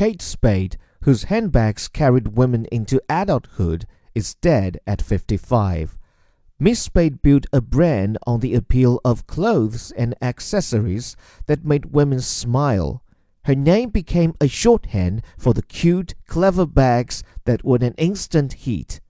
Kate Spade, whose handbags carried women into adulthood, is dead at 55. Miss Spade built a brand on the appeal of clothes and accessories that made women smile. Her name became a shorthand for the cute, clever bags that were an instant hit.